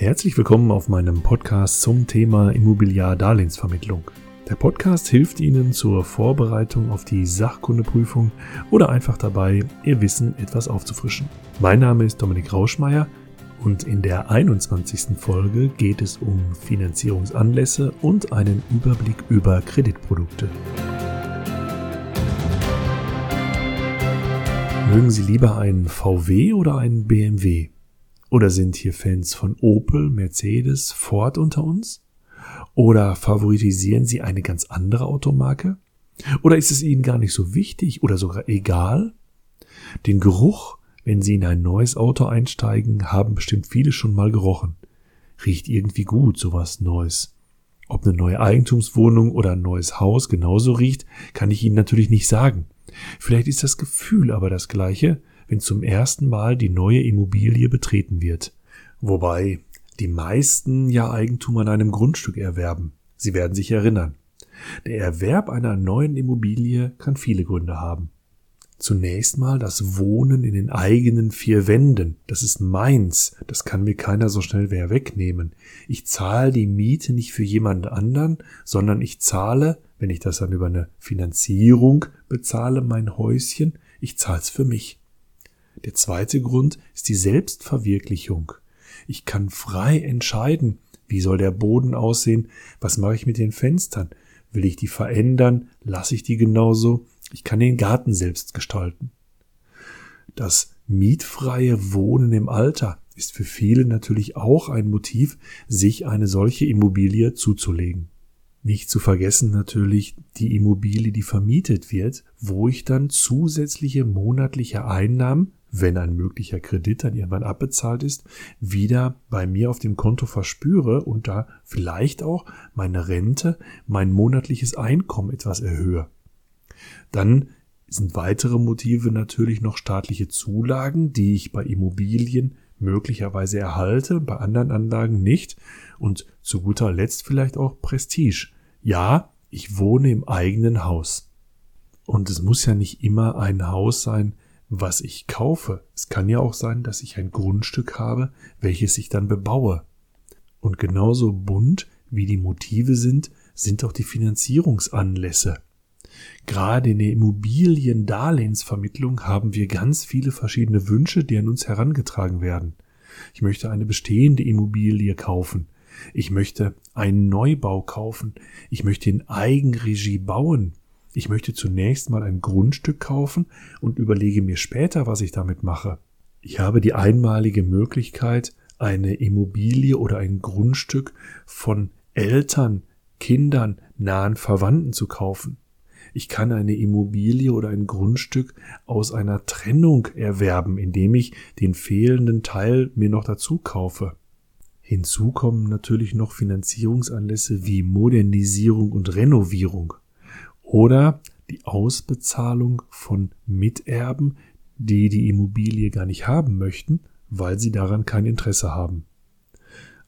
Herzlich willkommen auf meinem Podcast zum Thema Immobiliardarlehensvermittlung. Der Podcast hilft Ihnen zur Vorbereitung auf die Sachkundeprüfung oder einfach dabei, Ihr Wissen etwas aufzufrischen. Mein Name ist Dominik Rauschmeier und in der 21. Folge geht es um Finanzierungsanlässe und einen Überblick über Kreditprodukte. Mögen Sie lieber einen VW oder einen BMW? Oder sind hier Fans von Opel, Mercedes, Ford unter uns? Oder favoritisieren Sie eine ganz andere Automarke? Oder ist es Ihnen gar nicht so wichtig oder sogar egal? Den Geruch, wenn Sie in ein neues Auto einsteigen, haben bestimmt viele schon mal gerochen. Riecht irgendwie gut, sowas Neues. Ob eine neue Eigentumswohnung oder ein neues Haus genauso riecht, kann ich Ihnen natürlich nicht sagen. Vielleicht ist das Gefühl aber das gleiche, wenn zum ersten Mal die neue Immobilie betreten wird. Wobei die meisten ja Eigentum an einem Grundstück erwerben. Sie werden sich erinnern. Der Erwerb einer neuen Immobilie kann viele Gründe haben. Zunächst mal das Wohnen in den eigenen vier Wänden. Das ist meins. Das kann mir keiner so schnell wer wegnehmen. Ich zahle die Miete nicht für jemand anderen, sondern ich zahle, wenn ich das dann über eine Finanzierung bezahle, mein Häuschen, ich zahle es für mich. Der zweite Grund ist die Selbstverwirklichung. Ich kann frei entscheiden, wie soll der Boden aussehen, was mache ich mit den Fenstern, will ich die verändern, lasse ich die genauso, ich kann den Garten selbst gestalten. Das mietfreie Wohnen im Alter ist für viele natürlich auch ein Motiv, sich eine solche Immobilie zuzulegen. Nicht zu vergessen natürlich die Immobilie, die vermietet wird, wo ich dann zusätzliche monatliche Einnahmen wenn ein möglicher Kredit dann irgendwann abbezahlt ist, wieder bei mir auf dem Konto verspüre und da vielleicht auch meine Rente, mein monatliches Einkommen etwas erhöhe. Dann sind weitere Motive natürlich noch staatliche Zulagen, die ich bei Immobilien möglicherweise erhalte, bei anderen Anlagen nicht und zu guter Letzt vielleicht auch Prestige. Ja, ich wohne im eigenen Haus. Und es muss ja nicht immer ein Haus sein, was ich kaufe. Es kann ja auch sein, dass ich ein Grundstück habe, welches ich dann bebaue. Und genauso bunt wie die Motive sind, sind auch die Finanzierungsanlässe. Gerade in der Immobiliendarlehensvermittlung haben wir ganz viele verschiedene Wünsche, die an uns herangetragen werden. Ich möchte eine bestehende Immobilie kaufen. Ich möchte einen Neubau kaufen. Ich möchte in Eigenregie bauen. Ich möchte zunächst mal ein Grundstück kaufen und überlege mir später, was ich damit mache. Ich habe die einmalige Möglichkeit, eine Immobilie oder ein Grundstück von Eltern, Kindern, nahen Verwandten zu kaufen. Ich kann eine Immobilie oder ein Grundstück aus einer Trennung erwerben, indem ich den fehlenden Teil mir noch dazu kaufe. Hinzu kommen natürlich noch Finanzierungsanlässe wie Modernisierung und Renovierung oder die Ausbezahlung von Miterben, die die Immobilie gar nicht haben möchten, weil sie daran kein Interesse haben.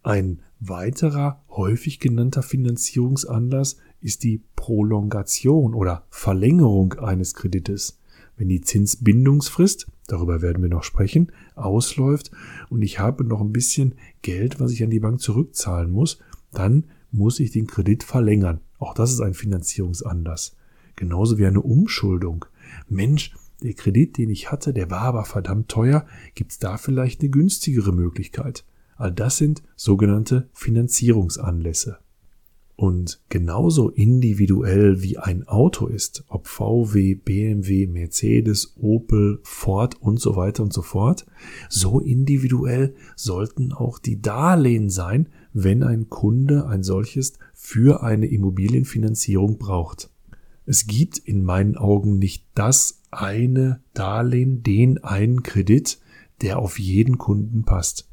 Ein weiterer häufig genannter Finanzierungsanlass ist die Prolongation oder Verlängerung eines Kredites. Wenn die Zinsbindungsfrist, darüber werden wir noch sprechen, ausläuft und ich habe noch ein bisschen Geld, was ich an die Bank zurückzahlen muss, dann muss ich den Kredit verlängern. Auch das ist ein Finanzierungsanlass. Genauso wie eine Umschuldung. Mensch, der Kredit, den ich hatte, der war aber verdammt teuer. Gibt's da vielleicht eine günstigere Möglichkeit? All das sind sogenannte Finanzierungsanlässe. Und genauso individuell wie ein Auto ist, ob VW, BMW, Mercedes, Opel, Ford und so weiter und so fort, so individuell sollten auch die Darlehen sein, wenn ein Kunde ein solches für eine Immobilienfinanzierung braucht. Es gibt in meinen Augen nicht das eine Darlehen, den einen Kredit, der auf jeden Kunden passt.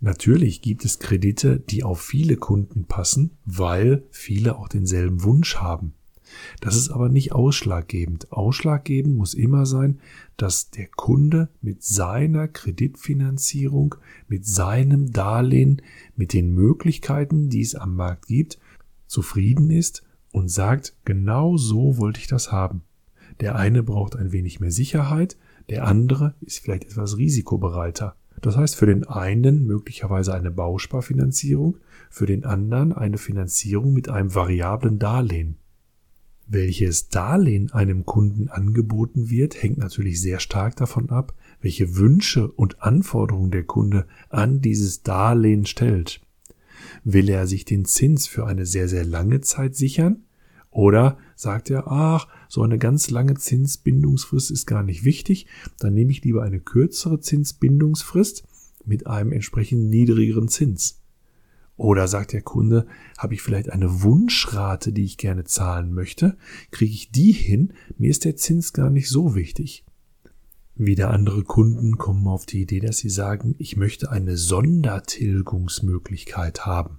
Natürlich gibt es Kredite, die auf viele Kunden passen, weil viele auch denselben Wunsch haben. Das ist aber nicht ausschlaggebend. Ausschlaggebend muss immer sein, dass der Kunde mit seiner Kreditfinanzierung, mit seinem Darlehen, mit den Möglichkeiten, die es am Markt gibt, zufrieden ist und sagt, genau so wollte ich das haben. Der eine braucht ein wenig mehr Sicherheit, der andere ist vielleicht etwas risikobereiter. Das heißt für den einen möglicherweise eine Bausparfinanzierung, für den anderen eine Finanzierung mit einem variablen Darlehen. Welches Darlehen einem Kunden angeboten wird, hängt natürlich sehr stark davon ab, welche Wünsche und Anforderungen der Kunde an dieses Darlehen stellt. Will er sich den Zins für eine sehr, sehr lange Zeit sichern? Oder sagt er, ach, so eine ganz lange Zinsbindungsfrist ist gar nicht wichtig, dann nehme ich lieber eine kürzere Zinsbindungsfrist mit einem entsprechend niedrigeren Zins. Oder sagt der Kunde, habe ich vielleicht eine Wunschrate, die ich gerne zahlen möchte, kriege ich die hin, mir ist der Zins gar nicht so wichtig. Wieder andere Kunden kommen auf die Idee, dass sie sagen, ich möchte eine Sondertilgungsmöglichkeit haben.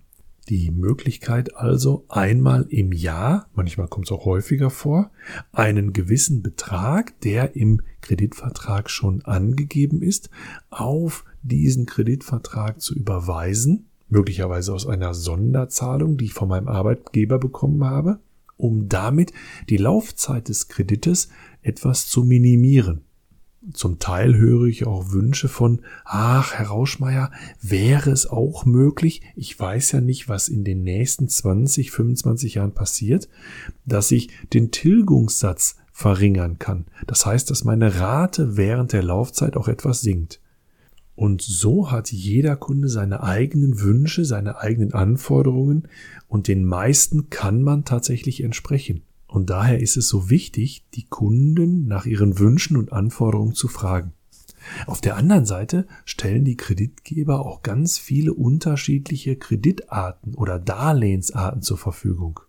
Die Möglichkeit also einmal im Jahr, manchmal kommt es auch häufiger vor, einen gewissen Betrag, der im Kreditvertrag schon angegeben ist, auf diesen Kreditvertrag zu überweisen, möglicherweise aus einer Sonderzahlung, die ich von meinem Arbeitgeber bekommen habe, um damit die Laufzeit des Kredites etwas zu minimieren. Zum Teil höre ich auch Wünsche von, ach, Herr Rauschmeier, wäre es auch möglich, ich weiß ja nicht, was in den nächsten 20, 25 Jahren passiert, dass ich den Tilgungssatz verringern kann. Das heißt, dass meine Rate während der Laufzeit auch etwas sinkt. Und so hat jeder Kunde seine eigenen Wünsche, seine eigenen Anforderungen und den meisten kann man tatsächlich entsprechen. Und daher ist es so wichtig, die Kunden nach ihren Wünschen und Anforderungen zu fragen. Auf der anderen Seite stellen die Kreditgeber auch ganz viele unterschiedliche Kreditarten oder Darlehensarten zur Verfügung.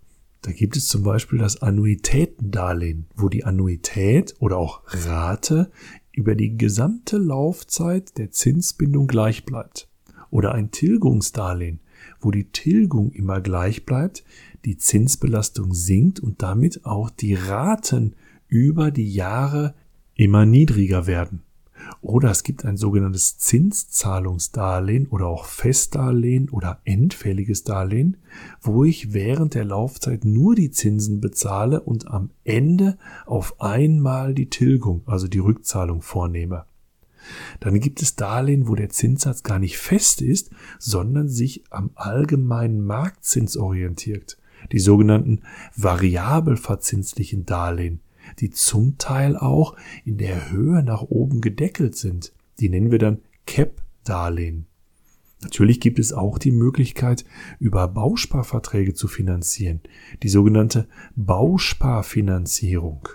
Da gibt es zum Beispiel das Annuitätendarlehen, wo die Annuität oder auch Rate über die gesamte Laufzeit der Zinsbindung gleich bleibt. Oder ein Tilgungsdarlehen, wo die Tilgung immer gleich bleibt, die Zinsbelastung sinkt und damit auch die Raten über die Jahre immer niedriger werden. Oder es gibt ein sogenanntes Zinszahlungsdarlehen oder auch Festdarlehen oder endfälliges Darlehen, wo ich während der Laufzeit nur die Zinsen bezahle und am Ende auf einmal die Tilgung, also die Rückzahlung vornehme. Dann gibt es Darlehen, wo der Zinssatz gar nicht fest ist, sondern sich am allgemeinen Marktzins orientiert. Die sogenannten variabel verzinslichen Darlehen, die zum Teil auch in der Höhe nach oben gedeckelt sind. Die nennen wir dann Cap-Darlehen. Natürlich gibt es auch die Möglichkeit, über Bausparverträge zu finanzieren, die sogenannte Bausparfinanzierung,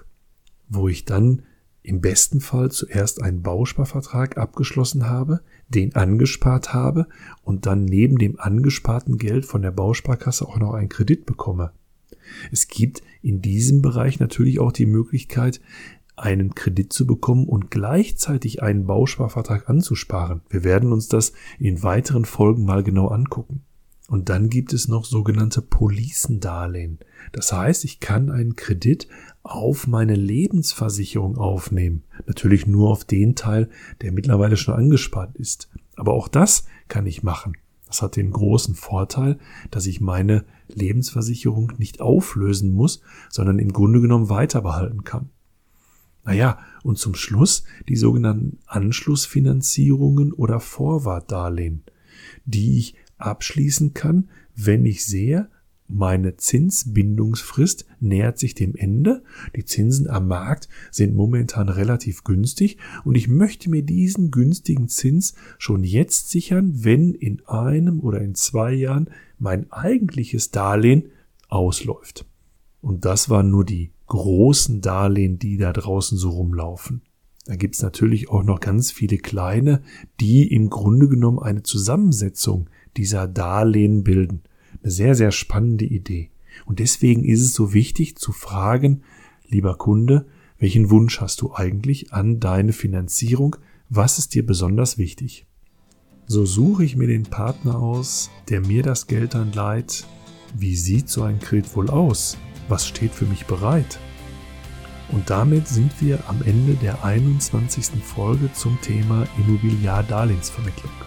wo ich dann im besten Fall zuerst einen Bausparvertrag abgeschlossen habe, den angespart habe und dann neben dem angesparten Geld von der Bausparkasse auch noch einen Kredit bekomme. Es gibt in diesem Bereich natürlich auch die Möglichkeit, einen Kredit zu bekommen und gleichzeitig einen Bausparvertrag anzusparen. Wir werden uns das in weiteren Folgen mal genau angucken. Und dann gibt es noch sogenannte Policendarlehen. Das heißt, ich kann einen Kredit auf meine Lebensversicherung aufnehmen. Natürlich nur auf den Teil, der mittlerweile schon angespart ist. Aber auch das kann ich machen. Das hat den großen Vorteil, dass ich meine Lebensversicherung nicht auflösen muss, sondern im Grunde genommen weiter behalten kann. Naja, und zum Schluss die sogenannten Anschlussfinanzierungen oder Vorwartdarlehen, die ich abschließen kann, wenn ich sehe, meine Zinsbindungsfrist nähert sich dem Ende. Die Zinsen am Markt sind momentan relativ günstig und ich möchte mir diesen günstigen Zins schon jetzt sichern, wenn in einem oder in zwei Jahren mein eigentliches Darlehen ausläuft. Und das waren nur die großen Darlehen, die da draußen so rumlaufen. Da gibt's natürlich auch noch ganz viele kleine, die im Grunde genommen eine Zusammensetzung dieser Darlehen bilden. Eine sehr, sehr spannende Idee. Und deswegen ist es so wichtig zu fragen, lieber Kunde, welchen Wunsch hast du eigentlich an deine Finanzierung? Was ist dir besonders wichtig? So suche ich mir den Partner aus, der mir das Geld dann leiht. Wie sieht so ein Kredit wohl aus? Was steht für mich bereit? Und damit sind wir am Ende der 21. Folge zum Thema Immobiliardarlehensvermittlung.